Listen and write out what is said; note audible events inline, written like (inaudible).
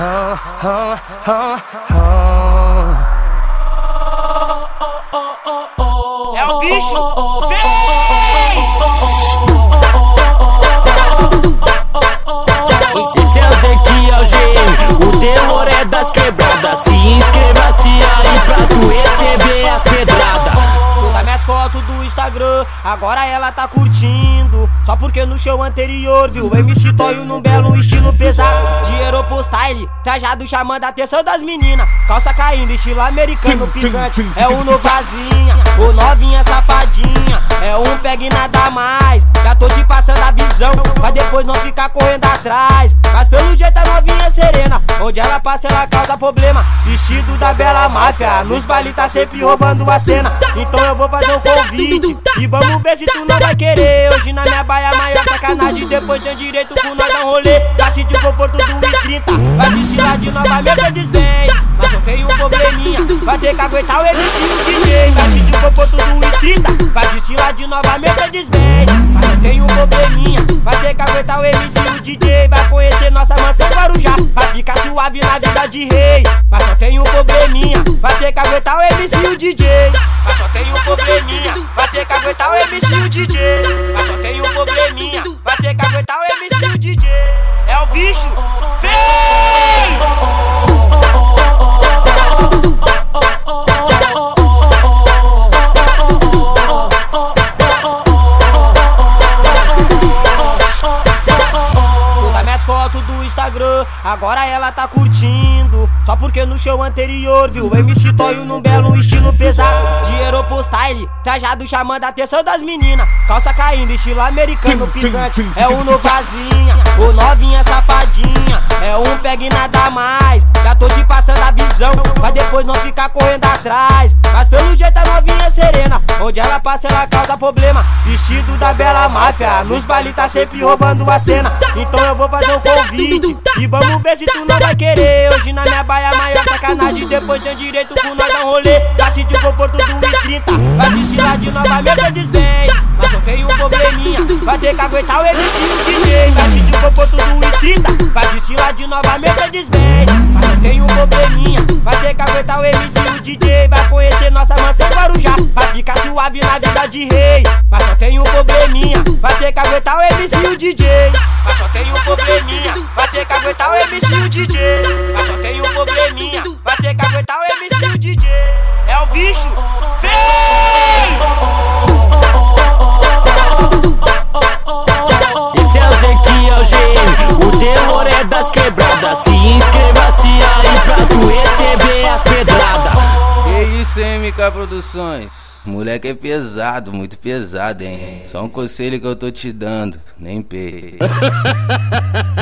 É o bicho, vem! Esse é o Zequiel GM, o terror é das quebradas. Se inscreva-se aí pra tu receber as pedradas. Todas minhas fotos do Instagram, agora ela tá curtindo. Só porque no show anterior viu o MC Toyo num belo estilo pesado. Dinheiro style, trajado chamando a atenção das meninas. Calça caindo, estilo americano pisante. É o novazinha, o novinha safadinha. É um pegue nada mais. Já tô te passando a visão, pra depois não ficar correndo atrás. Mas pelo jeito a novinha é serena. Onde ela passa, ela causa problema. Vestido da bela máfia, nos baile tá sempre roubando a cena. Então eu vou fazer um convite. E vamos ver se tu não vai querer. Hoje na minha baia maior sacanagem. Depois tem direito com nós dar um rolê. Conforto do I30. Vai de nova Mercedes Benz. Mas eu tenho um probleminha. Vai ter que aguentar o MC e o DJ. Vai sentir o conforto do I30. Vai de nova Mercedes Benz. Mas eu tenho um probleminha. Vai ter que aguentar o MC e o DJ. Vai conhecer nossa mansão Guarujá. Vai ficar suave na vida de rei. Mas só tem um probleminha. Vai ter que aguentar o MC e o DJ. Mas só tem um probleminha. Vai ter que aguentar o MC e o DJ. Agora ela tá curtindo. Só porque no show anterior viu MC Toyo num belo estilo pesado. Dinheiro pro style, trajado chamando a atenção das meninas. Calça caindo, estilo americano pisante. É o novazinha, o novinha safadinha. É um pegue nada mais. Já tô te passando a visão, pra depois não ficar correndo atrás. Mas pelo jeito a novinha é serena. Onde ela passa, ela causa problema. Vestido da bela máfia, nos baile tá sempre roubando a cena. Então eu vou fazer um convite. E vamos ver se tu não vai querer. Hoje na minha baia maior sacanagem. Depois tem direito com nós dar rolê. Pra sentir o conforto do I30. Vai desfilar de nova Mercedes Benz. Probleminha. Vai ter que aguentar o MC e o DJ. Vai sentir o conforto do I30. Vai desfilar de nova Mercedes Benz. Mas eu tenho um probleminha. Vai ter que aguentar o MC e o DJ. Vai conhecer nossa mansão Guarujá. Vai ficar suave na vida de rei. Mas só tem um probleminha. Vai ter que aguentar o MC e o DJ. Produções? Moleque é pesado, muito pesado, hein? Só um conselho que eu tô te dando, nem pei. (laughs)